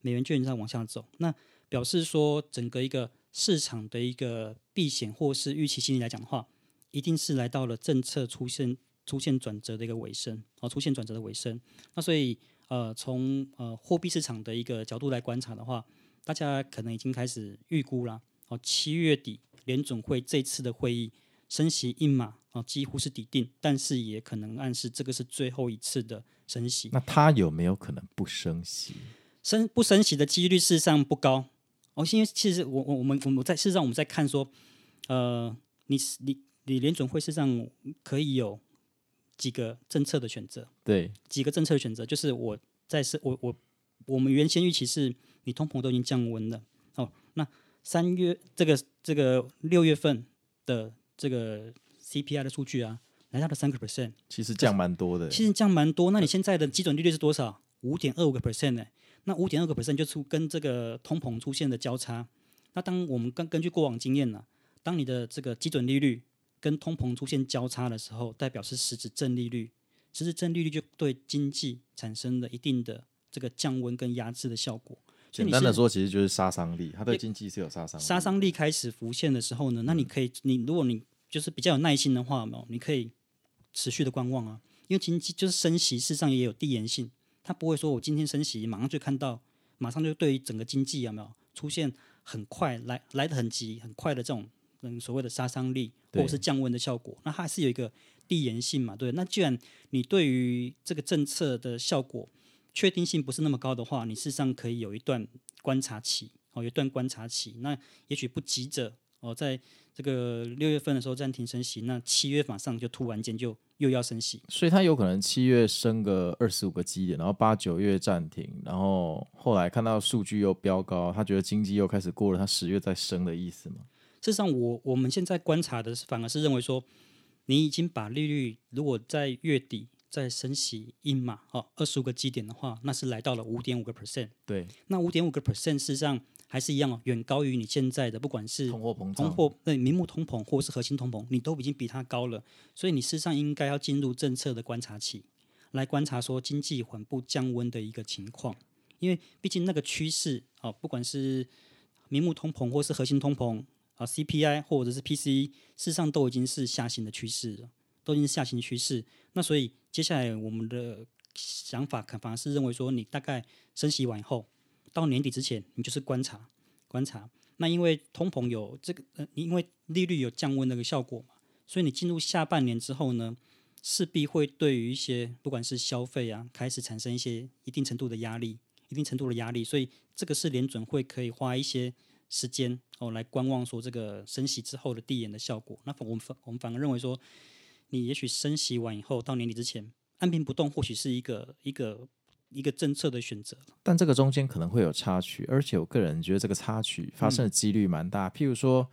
美元居然在往下走，那表示说整个一个市场的一个避险或是预期心理来讲的话，一定是来到了政策出现出现转折的一个尾声，哦，出现转折的尾声。那所以呃，从呃货币市场的一个角度来观察的话，大家可能已经开始预估啦，哦，七月底联总会这次的会议升息一码，哦，几乎是底定，但是也可能暗示这个是最后一次的。升息，那它有没有可能不升息？升不升息的几率事实上不高。哦，因为其实我我我们我们在事实上我们在看说，呃，你你你联总会事实上可以有几个政策的选择，对，几个政策的选择，就是我在是我我我们原先预期是你通膨都已经降温了，哦，那三月这个这个六月份的这个 CPI 的数据啊。来到了三个 percent，其实降蛮多的。其实降蛮多，那你现在的基准利率是多少？五点二五个 percent 呢？那五点二个 percent 就出跟这个通膨出现的交叉。那当我们根根据过往经验呢，当你的这个基准利率跟通膨出现交叉的时候，代表是实质正利率，实质正利率就对经济产生了一定的这个降温跟压制的效果。简单的说，其实就是杀伤力，它对经济是有杀伤力。杀伤力开始浮现的时候呢，那你可以，你如果你就是比较有耐心的话，哦，你可以。持续的观望啊，因为经济就是升息，事实上也有递延性，它不会说我今天升息，马上就看到，马上就对于整个经济有没有出现很快来来得很急很快的这种嗯所谓的杀伤力或者是降温的效果，那它还是有一个递延性嘛，对，那既然你对于这个政策的效果确定性不是那么高的话，你事实上可以有一段观察期哦，有一段观察期，那也许不急着哦在。这个六月份的时候暂停升息，那七月马上就突然间就又要升息，所以它有可能七月升个二十五个基点，然后八九月暂停，然后后来看到数据又飙高，他觉得经济又开始过了，他十月再升的意思吗？事实上我，我我们现在观察的是，反而是认为说，你已经把利率如果在月底再升息一码哦，二十五个基点的话，那是来到了五点五个 percent。对，那五点五个 percent 事实上。还是一样哦，远高于你现在的，不管是通货膨胀、通货对名目通膨或是核心通膨，你都已经比它高了。所以你事实上应该要进入政策的观察期，来观察说经济缓步降温的一个情况。因为毕竟那个趋势啊，不管是名目通膨或是核心通膨啊，CPI 或者是 PCE，事实上都已经是下行的趋势了，都已经是下行趋势。那所以接下来我们的想法，可反而是认为说，你大概升息完以后。到年底之前，你就是观察观察。那因为通膨有这个，呃，因为利率有降温那个效果嘛，所以你进入下半年之后呢，势必会对于一些不管是消费啊，开始产生一些一定程度的压力，一定程度的压力。所以这个是联准会可以花一些时间哦来观望，说这个升息之后的递延的效果。那我们反我们反而认为说，你也许升息完以后，到年底之前按兵不动，或许是一个一个。一个政策的选择，但这个中间可能会有插曲，而且我个人觉得这个插曲发生的几率蛮大。嗯、譬如说，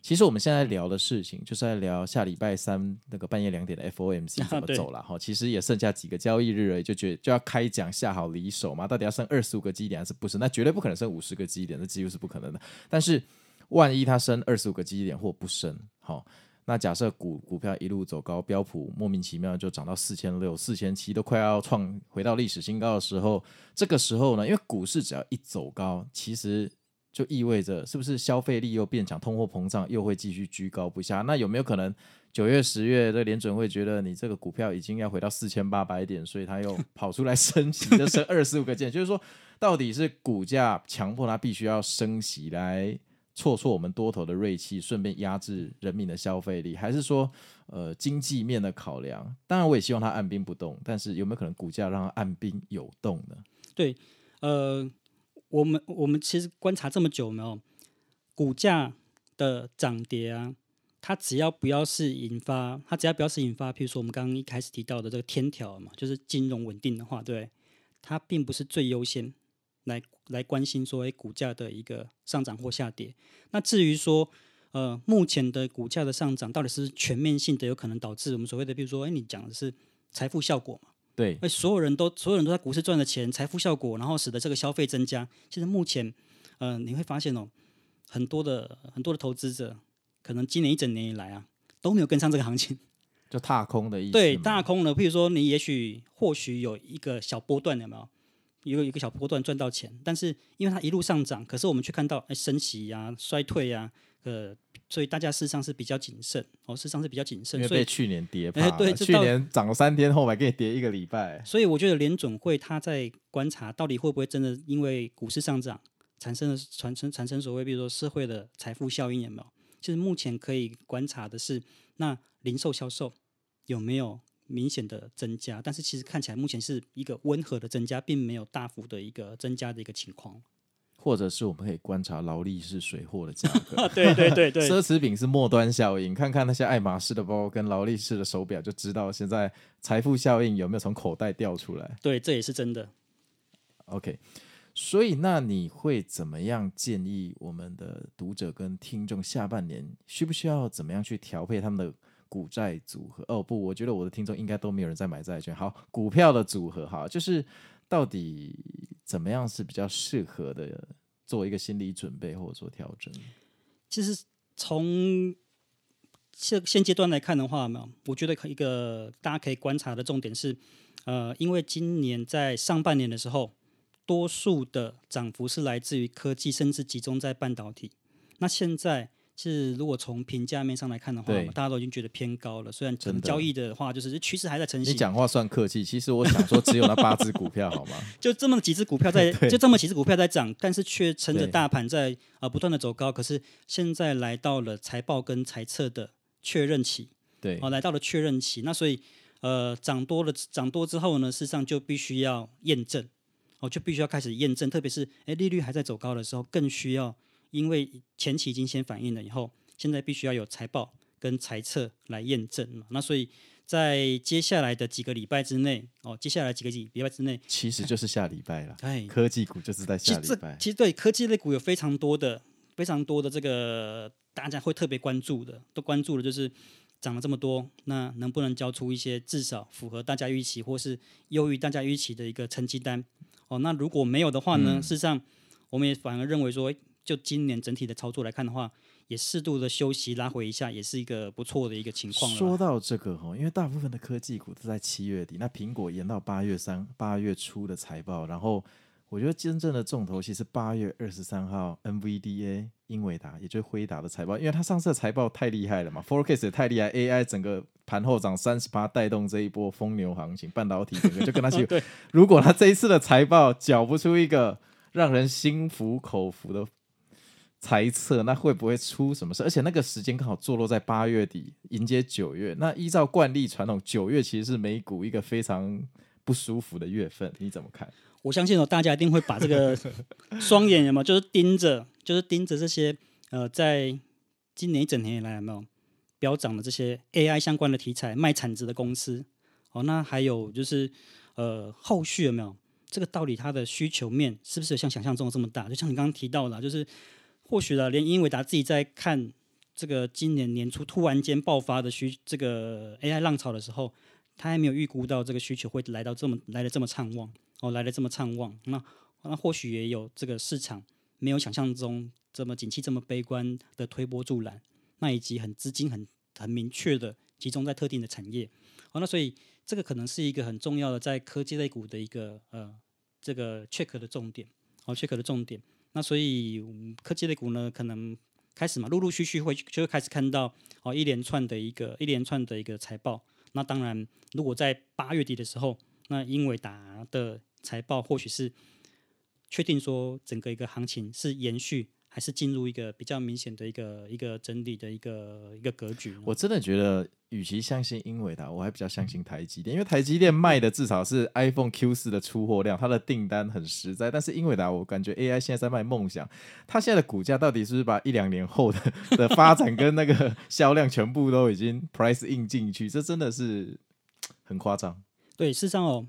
其实我们现在聊的事情，就是在聊下礼拜三那个半夜两点的 FOMC 怎么走了哈。啊、其实也剩下几个交易日而已，就觉就要开讲下好离手嘛。到底要升二十五个基点还是不升？那绝对不可能升五十个基点，那几乎是不可能的。但是万一它升二十五个基点或不升，好。那假设股股票一路走高，标普莫名其妙就涨到四千六、四千七，都快要创回到历史新高的时候，这个时候呢，因为股市只要一走高，其实就意味着是不是消费力又变强，通货膨胀又会继续居高不下？那有没有可能九月、十月的联准会觉得你这个股票已经要回到四千八百点，所以他又 跑出来升息，就升二十五个点，就是说，到底是股价强迫它必须要升息来？挫挫我们多头的锐气，顺便压制人民的消费力，还是说，呃，经济面的考量？当然，我也希望它按兵不动，但是有没有可能股价让它按兵有动呢？对，呃，我们我们其实观察这么久，没有股价的涨跌啊？它只要不要是引发，它只要不要是引发，譬如说我们刚刚一开始提到的这个天条嘛，就是金融稳定的话，对，它并不是最优先。来来关心说，哎，股价的一个上涨或下跌。那至于说，呃，目前的股价的上涨到底是全面性的，有可能导致我们所谓的，比如说，哎，你讲的是财富效果嘛？对，哎，所有人都所有人都在股市赚了钱，财富效果，然后使得这个消费增加。其实目前，呃，你会发现哦，很多的很多的投资者，可能今年一整年以来啊，都没有跟上这个行情，就踏空的意思。对，踏空了。譬如说，你也许或许有一个小波段，有没有？一个一个小波段赚到钱，但是因为它一路上涨，可是我们却看到哎升息呀、衰退呀、啊，呃，所以大家事实上是比较谨慎，哦，事实上是比较谨慎。因为被去年跌怕，哎，对，去年涨了三天，后来给你跌一个礼拜。所以我觉得联准会他在观察到底会不会真的因为股市上涨产生了产生产生所谓比如说社会的财富效应有没有？其实目前可以观察的是，那零售销售有没有？明显的增加，但是其实看起来目前是一个温和的增加，并没有大幅的一个增加的一个情况。或者是我们可以观察劳力士水货的价格，对对对对，奢侈品是末端效应，看看那些爱马仕的包跟劳力士的手表，就知道现在财富效应有没有从口袋掉出来。对，这也是真的。OK，所以那你会怎么样建议我们的读者跟听众下半年需不需要怎么样去调配他们的？股债组合哦不，我觉得我的听众应该都没有人在买债券。好，股票的组合哈，就是到底怎么样是比较适合的，做一个心理准备或者做调整。其实从现现阶段来看的话，没有，我觉得一个大家可以观察的重点是，呃，因为今年在上半年的时候，多数的涨幅是来自于科技，甚至集中在半导体。那现在。是，如果从评价面上来看的话，大家都已经觉得偏高了。虽然整个交易的话，就是趋势还在成型。你讲话算客气，其实我想说，只有那八只股票好吗？就这么几只股票在，就这么几只股票在涨，但是却撑着大盘在啊、呃、不断的走高。可是现在来到了财报跟财测的确认期，对，哦，来到了确认期。那所以呃涨多了，涨多之后呢，事实上就必须要验证，哦，就必须要开始验证。特别是哎利率还在走高的时候，更需要。因为前期已经先反映了，以后现在必须要有财报跟财测来验证嘛。那所以在接下来的几个礼拜之内，哦，接下来几个礼拜之内，其实就是下礼拜了。哎，科技股就是在下礼拜。其实，其实对科技类股有非常多的、非常多的这个大家会特别关注的，都关注的就是涨了这么多，那能不能交出一些至少符合大家预期或是优于大家预期的一个成绩单？哦，那如果没有的话呢？嗯、事实上，我们也反而认为说。就今年整体的操作来看的话，也适度的休息拉回一下，也是一个不错的一个情况。说到这个哈，因为大部分的科技股都在七月底，那苹果延到八月三八月初的财报，然后我觉得真正的重头戏是八月二十三号 NVDA 英伟达，也就是辉达的财报，因为它上次的财报太厉害了嘛，Forecast 也太厉害，AI 整个盘后涨三十八，带动这一波疯牛行情，半导体整个就跟他去。对，如果他这一次的财报缴不出一个让人心服口服的。猜测那会不会出什么事？而且那个时间刚好坐落在八月底，迎接九月。那依照惯例传统，九月其实是美股一个非常不舒服的月份。你怎么看？我相信哦，大家一定会把这个双眼有没有，就是盯着，就是盯着这些呃，在今年一整年以来有没有飙涨的这些 AI 相关的题材、卖产值的公司？哦，那还有就是呃，后续有没有这个道理它的需求面是不是像想象中的这么大？就像你刚刚提到的，就是。或许呢，连英伟达自己在看这个今年年初突然间爆发的需这个 AI 浪潮的时候，他还没有预估到这个需求会来到这么来的这么畅旺哦，来的这么畅旺。那那或许也有这个市场没有想象中这么景气这么悲观的推波助澜，那以及很资金很很明确的集中在特定的产业。哦，那所以这个可能是一个很重要的在科技类股的一个呃这个 check 的重点，哦 check 的重点。那所以科技类股呢，可能开始嘛，陆陆续续会就会开始看到哦一连串的一个一连串的一个财报。那当然，如果在八月底的时候，那英伟达的财报或许是确定说整个一个行情是延续。还是进入一个比较明显的一个一个整理的一个一个格局。我真的觉得，与其相信英伟达，我还比较相信台积电，因为台积电卖的至少是 iPhone Q 四的出货量，它的订单很实在。但是英伟达，我感觉 AI 现在在卖梦想，它现在的股价到底是不是把一两年后的的发展跟那个 销量全部都已经 price in 进去？这真的是很夸张。对，事实上哦，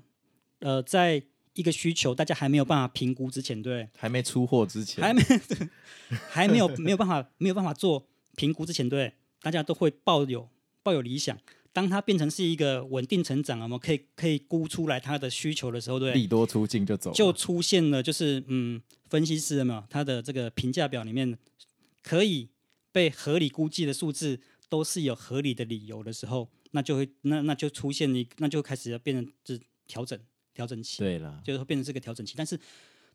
呃，在。一个需求，大家还没有办法评估之前，对，还没出货之前，还没，还没有没有办法没有办法做评估之前，对，大家都会抱有抱有理想。当它变成是一个稳定成长，我们可以可以估出来它的需求的时候，对，利多出尽就走，就出现了，就是嗯，分析师嘛，他的这个评价表里面可以被合理估计的数字都是有合理的理由的时候，那就会那那就出现一那就开始要变成是调整。调整期，对了，就是会变成这个调整期，但是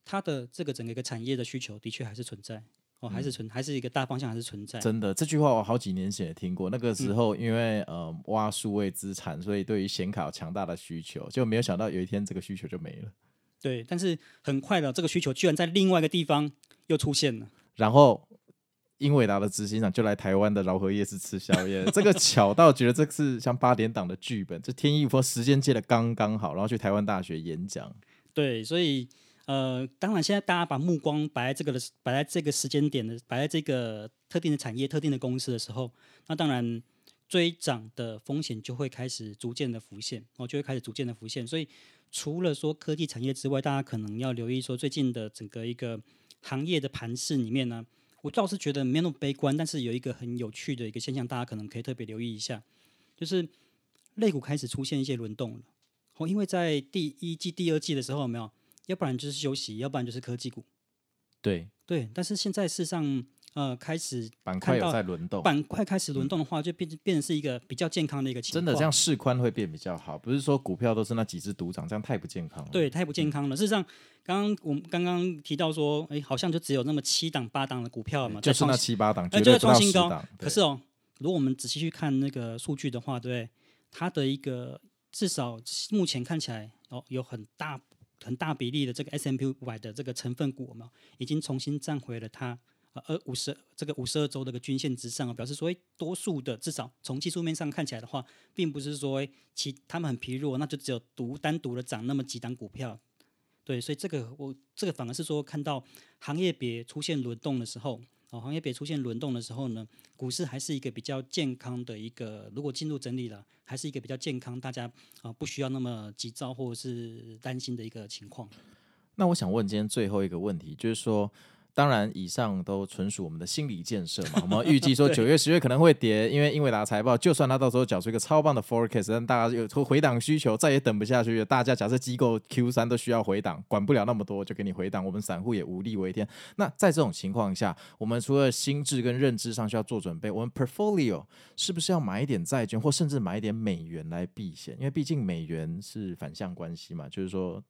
它的这个整个一个产业的需求的确还是存在哦，还是存，还是一个大方向还是存在。真的，这句话我好几年前也听过。那个时候因为、嗯、呃挖数位资产，所以对于显卡有强大的需求，就没有想到有一天这个需求就没了。对，但是很快的，这个需求居然在另外一个地方又出现了。然后英伟达的执行长就来台湾的饶河夜市吃宵夜，这个巧到觉得这是像八点档的剧本，这天衣无缝，时间接的刚刚好，然后去台湾大学演讲。对，所以呃，当然现在大家把目光摆在这个的，摆在这个时间点的，摆在这个特定的产业、特定的公司的时候，那当然追涨的风险就会开始逐渐的浮现，哦，就会开始逐渐的浮现。所以除了说科技产业之外，大家可能要留意说最近的整个一个行业的盘势里面呢。我倒是觉得没那么悲观，但是有一个很有趣的一个现象，大家可能可以特别留意一下，就是肋骨开始出现一些轮动了。哦，因为在第一季、第二季的时候，有没有？要不然就是休息，要不然就是科技股。对对，但是现在事实上。呃，开始板块有在轮动，板块开始轮动的话，就变变成是一个比较健康的一个情况。真的，这样市宽会变比较好，不是说股票都是那几只独涨，这样太不健康了。对，太不健康了。嗯、事实上，刚刚我们刚刚提到说，哎，好像就只有那么七档八档的股票嘛，就是那七八档，就在创新高。可是哦，如果我们仔细去看那个数据的话，对，对，它的一个至少目前看起来哦，有很大很大比例的这个500的这个成分股嘛，已经重新站回了它。呃，五十这个五十二周的个均线之上，表示说，多数的至少从技术面上看起来的话，并不是说其他们很疲弱，那就只有独单独的涨那么几档股票，对，所以这个我这个反而是说，看到行业别出现轮动的时候，哦，行业别出现轮动的时候呢，股市还是一个比较健康的一个，如果进入整理了，还是一个比较健康，大家啊不需要那么急躁或者是担心的一个情况。那我想问今天最后一个问题，就是说。当然，以上都纯属我们的心理建设嘛。我们 预计说九月、十月可能会跌，因为英伟达财报，就算他到时候缴出一个超棒的 forecast，但大家有回档需求，再也等不下去了。大家假设机构 Q 三都需要回档，管不了那么多，就给你回档。我们散户也无力为天。那在这种情况下，我们除了心智跟认知上需要做准备，我们 portfolio 是不是要买一点债券，或甚至买一点美元来避险？因为毕竟美元是反向关系嘛。就是说，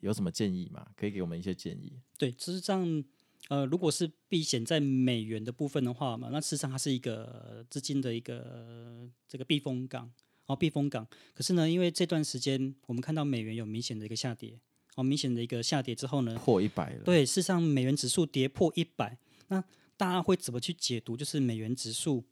有什么建议吗？可以给我们一些建议？对，其实上。呃，如果是避险在美元的部分的话嘛，那事实上它是一个资金的一个这个避风港哦，避风港。可是呢，因为这段时间我们看到美元有明显的一个下跌，哦，明显的一个下跌之后呢，破一百了。对，事实上美元指数跌破一百，那大家会怎么去解读？就是美元指数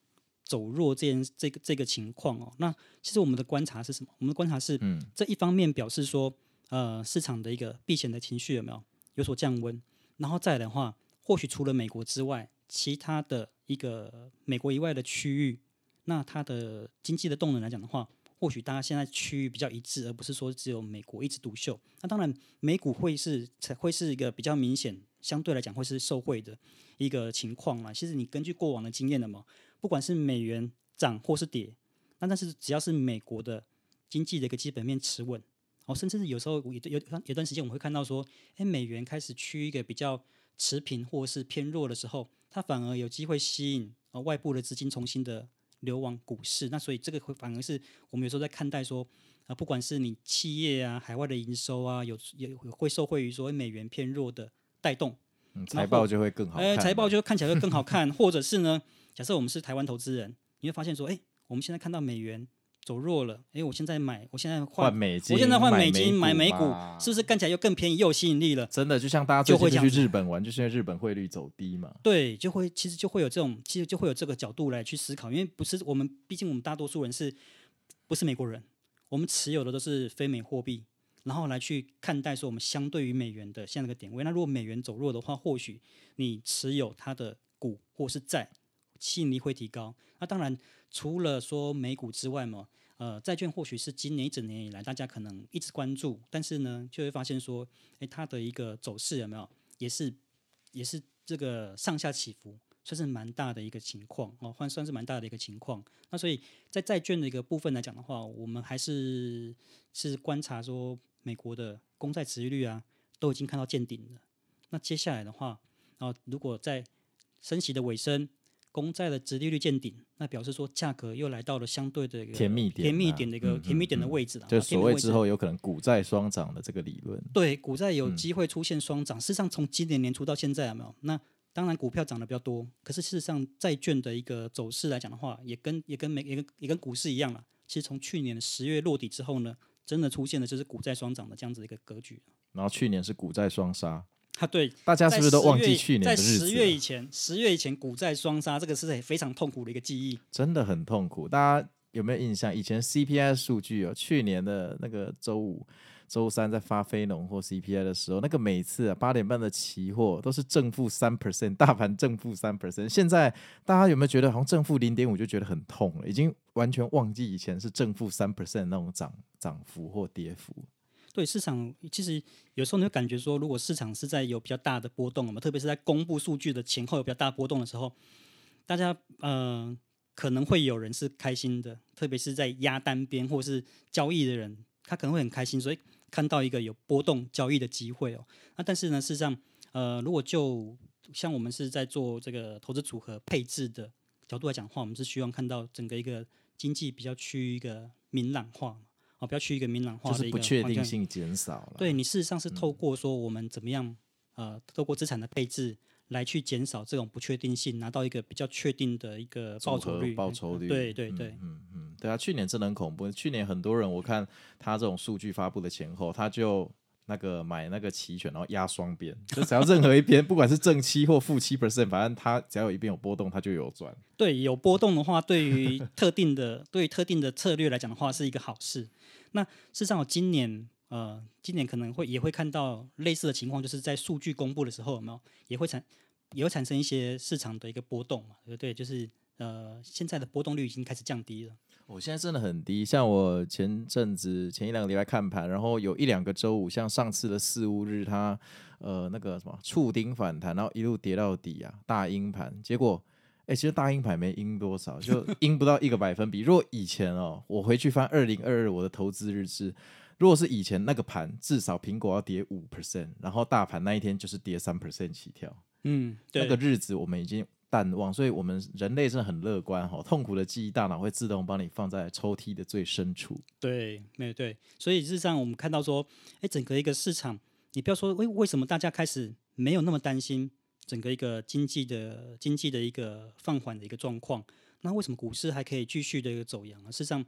走弱这件这个这个情况哦。那其实我们的观察是什么？我们的观察是，嗯，这一方面表示说，呃，市场的一个避险的情绪有没有有所降温？然后再来的话。或许除了美国之外，其他的一个美国以外的区域，那它的经济的动能来讲的话，或许大家现在区域比较一致，而不是说只有美国一枝独秀。那当然，美股会是才会是一个比较明显，相对来讲会是受惠的一个情况嘛。其实你根据过往的经验的嘛，不管是美元涨或是跌，那但是只要是美国的经济的一个基本面持稳，哦，甚至是有时候有有有段时间我们会看到说，哎，美元开始趋一个比较。持平或是偏弱的时候，它反而有机会吸引呃外部的资金重新的流往股市。那所以这个会反而是我们有时候在看待说，啊，不管是你企业啊，海外的营收啊，有也会受惠于说美元偏弱的带动，嗯，财报就会更好看。哎，财报就看起来会更好 看，或者是呢，假设我们是台湾投资人，你会发现说，哎，我们现在看到美元。走弱了，哎，我现在买，我现在换美金，我现在换美金买美股，是不是看起来又更便宜又有吸引力了？真的，就像大家最近去日本玩，就，是因为日本汇率走低嘛。对，就会其实就会有这种，其实就会有这个角度来去思考，因为不是我们，毕竟我们大多数人是不是美国人，我们持有的都是非美货币，然后来去看待说我们相对于美元的现在的点位。那如果美元走弱的话，或许你持有它的股或是债，吸引力会提高。那当然，除了说美股之外嘛。呃，债券或许是今年一整年以来大家可能一直关注，但是呢，就会发现说，诶，它的一个走势有没有，也是也是这个上下起伏，算是蛮大的一个情况哦，换算是蛮大的一个情况。那所以在债券的一个部分来讲的话，我们还是是观察说，美国的公债持利率啊，都已经看到见顶了。那接下来的话，啊，如果在升息的尾声，公债的殖利率见顶，那表示说价格又来到了相对的一个甜蜜点、甜蜜点的一个甜蜜点的位置了。就所谓之后有可能股债双涨的这个理论。对，股债有机会出现双涨。嗯、事实上，从今年年初到现在有没有？那当然股票涨得比较多，可是事实上债券的一个走势来讲的话，也跟也跟美也跟也跟股市一样了。其实从去年十月落底之后呢，真的出现的就是股债双涨的这样子的一个格局。然后去年是股债双杀。啊，对，大家是不是都忘记去年的日子？在十月以前，十月以前股债双杀，这个是非常痛苦的一个记忆。真的很痛苦，大家有没有印象？以前 CPI 数据哦，去年的那个周五、周三在发非农或 CPI 的时候，那个每次啊八点半的期货都是正负三 percent，大盘正负三 percent。现在大家有没有觉得好像正负零点五就觉得很痛了？已经完全忘记以前是正负三 percent 那种涨涨幅或跌幅。对市场，其实有时候你会感觉说，如果市场是在有比较大的波动嘛，特别是在公布数据的前后有比较大波动的时候，大家呃可能会有人是开心的，特别是在压单边或是交易的人，他可能会很开心，所以看到一个有波动交易的机会哦。那但是呢，事实上，呃，如果就像我们是在做这个投资组合配置的角度来讲的话，我们是希望看到整个一个经济比较趋于一个明朗化。哦，不要去一个明朗化的一个，就是不确定性减少了。对，你事实上是透过说我们怎么样，嗯、呃，透过资产的配置来去减少这种不确定性，拿到一个比较确定的一个报酬率。报酬率，对对对，嗯嗯，对啊，去年真的很恐怖。去年很多人，我看他这种数据发布的前后，他就那个买那个期权，然后压双边，就只要任何一边，不管是正七或负七 percent，反正他只要有一边有波动，他就有赚。对，有波动的话，对于特定的 对于特定的策略来讲的话，是一个好事。那事实上，我今年呃，今年可能会也会看到类似的情况，就是在数据公布的时候，有没有也会产也会产生一些市场的一个波动嘛？对不对？就是呃，现在的波动率已经开始降低了。我现在真的很低，像我前阵子前一两个礼拜看盘，然后有一两个周五，像上次的四五日，它呃那个什么触顶反弹，然后一路跌到底啊，大阴盘，结果。哎、欸，其实大鹰牌没赢多少，就赢不到一个百分比。如果以前哦，我回去翻二零二二我的投资日志，如果是以前那个盘，至少苹果要跌五 percent，然后大盘那一天就是跌三 percent 起跳。嗯，对，那个日子我们已经淡忘，所以我们人类是很乐观哈。痛苦的记忆，大脑会自动帮你放在抽屉的最深处。对，没有对，所以事实上我们看到说，哎，整个一个市场，你不要说，为为什么大家开始没有那么担心？整个一个经济的经济的一个放缓的一个状况，那为什么股市还可以继续的一个走扬呢？事实上，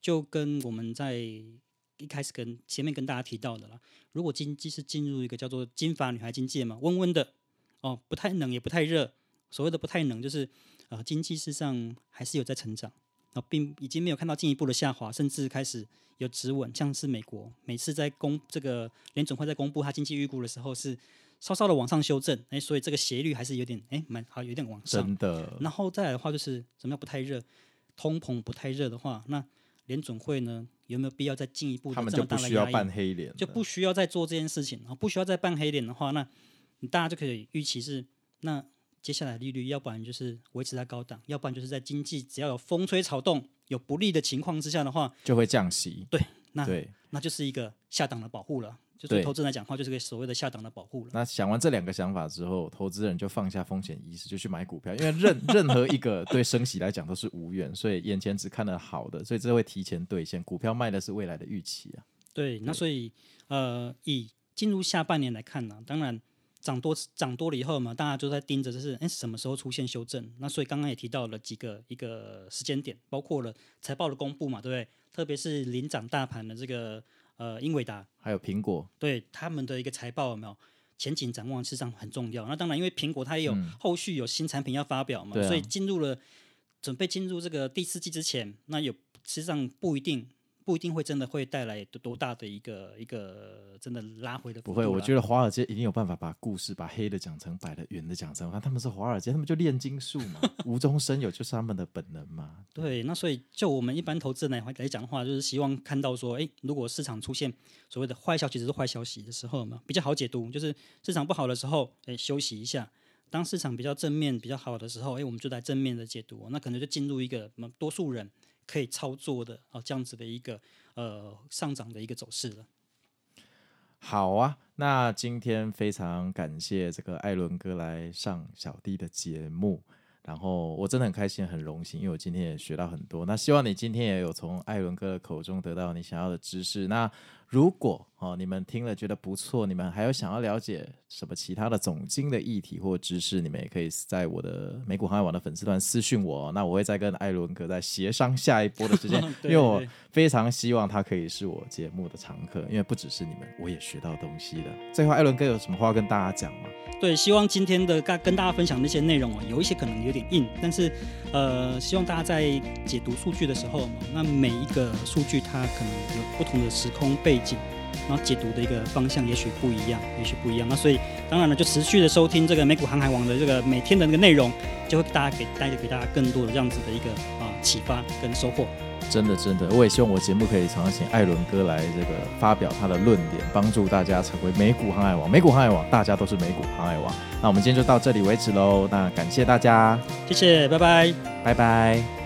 就跟我们在一开始跟前面跟大家提到的了，如果经济是进入一个叫做金发女孩经济嘛，温温的哦，不太冷也不太热，所谓的不太冷就是呃经济事实上还是有在成长，啊，并已经没有看到进一步的下滑，甚至开始有止稳，像是美国每次在公这个联准会在公布它经济预估的时候是。稍稍的往上修正，哎，所以这个斜率还是有点，哎，蛮好，有点往上。真的。然后再来的话，就是什么样不太热，通膨不太热的话，那联准会呢有没有必要再进一步的这么大的压抑？他们就不需要扮黑脸，就不需要再做这件事情，然后不需要再扮黑脸的话，那你大家就可以预期是，那接下来利率要不然就是维持在高档，要不然就是在经济只要有风吹草动、有不利的情况之下的话，就会降息。对，那对，那就是一个下档的保护了。就对投资人来讲的话，就是个所谓的下档的保护了。那想完这两个想法之后，投资人就放下风险意识，就去买股票，因为任任何一个对升息来讲都是无缘，所以眼前只看了好的，所以这会提前兑现。股票卖的是未来的预期啊。对，那所以呃，以进入下半年来看呢、啊，当然。涨多涨多了以后嘛，大家就在盯着，就是哎什么时候出现修正？那所以刚刚也提到了几个一个时间点，包括了财报的公布嘛，对不对？特别是领涨大盘的这个呃英伟达，还有苹果，对他们的一个财报有没有前景展望，实际上很重要。那当然，因为苹果它也有后续有新产品要发表嘛，嗯、所以进入了准备进入这个第四季之前，那有实际上不一定。不一定会真的会带来多大的一个一个真的拉回的。不会，我觉得华尔街一定有办法把故事把黑的讲成白的，圆的讲成。他们是华尔街，他们就炼金术嘛，无中生有就是他们的本能嘛。对，那所以就我们一般投资人来来讲的话，就是希望看到说，哎，如果市场出现所谓的坏消息，只是坏消息的时候嘛，比较好解读。就是市场不好的时候，哎，休息一下；当市场比较正面、比较好的时候，哎，我们就来正面的解读。那可能就进入一个什么多数人。可以操作的啊，这样子的一个呃上涨的一个走势了。好啊，那今天非常感谢这个艾伦哥来上小弟的节目，然后我真的很开心，很荣幸，因为我今天也学到很多。那希望你今天也有从艾伦哥的口中得到你想要的知识。那如果哦，你们听了觉得不错，你们还有想要了解什么其他的总经的议题或知识，你们也可以在我的美股航海网的粉丝团私讯我，那我会再跟艾伦哥再协商下一波的时间，因为我非常希望他可以是我节目的常客，因为不只是你们，我也学到东西了。最后，艾伦哥有什么话跟大家讲吗？对，希望今天的跟跟大家分享那些内容哦，有一些可能有点硬，但是呃，希望大家在解读数据的时候，那每一个数据它可能有不同的时空背景。然后解读的一个方向也许不一样，也许不一样。那所以当然了，就持续的收听这个美股航海王的这个每天的那个内容，就会大家给带给大家更多的这样子的一个啊启发跟收获。真的真的，我也希望我节目可以常常请艾伦哥来这个发表他的论点，帮助大家成为美股航海王。美股航海王，大家都是美股航海王。那我们今天就到这里为止喽。那感谢大家，谢谢，拜拜，拜拜。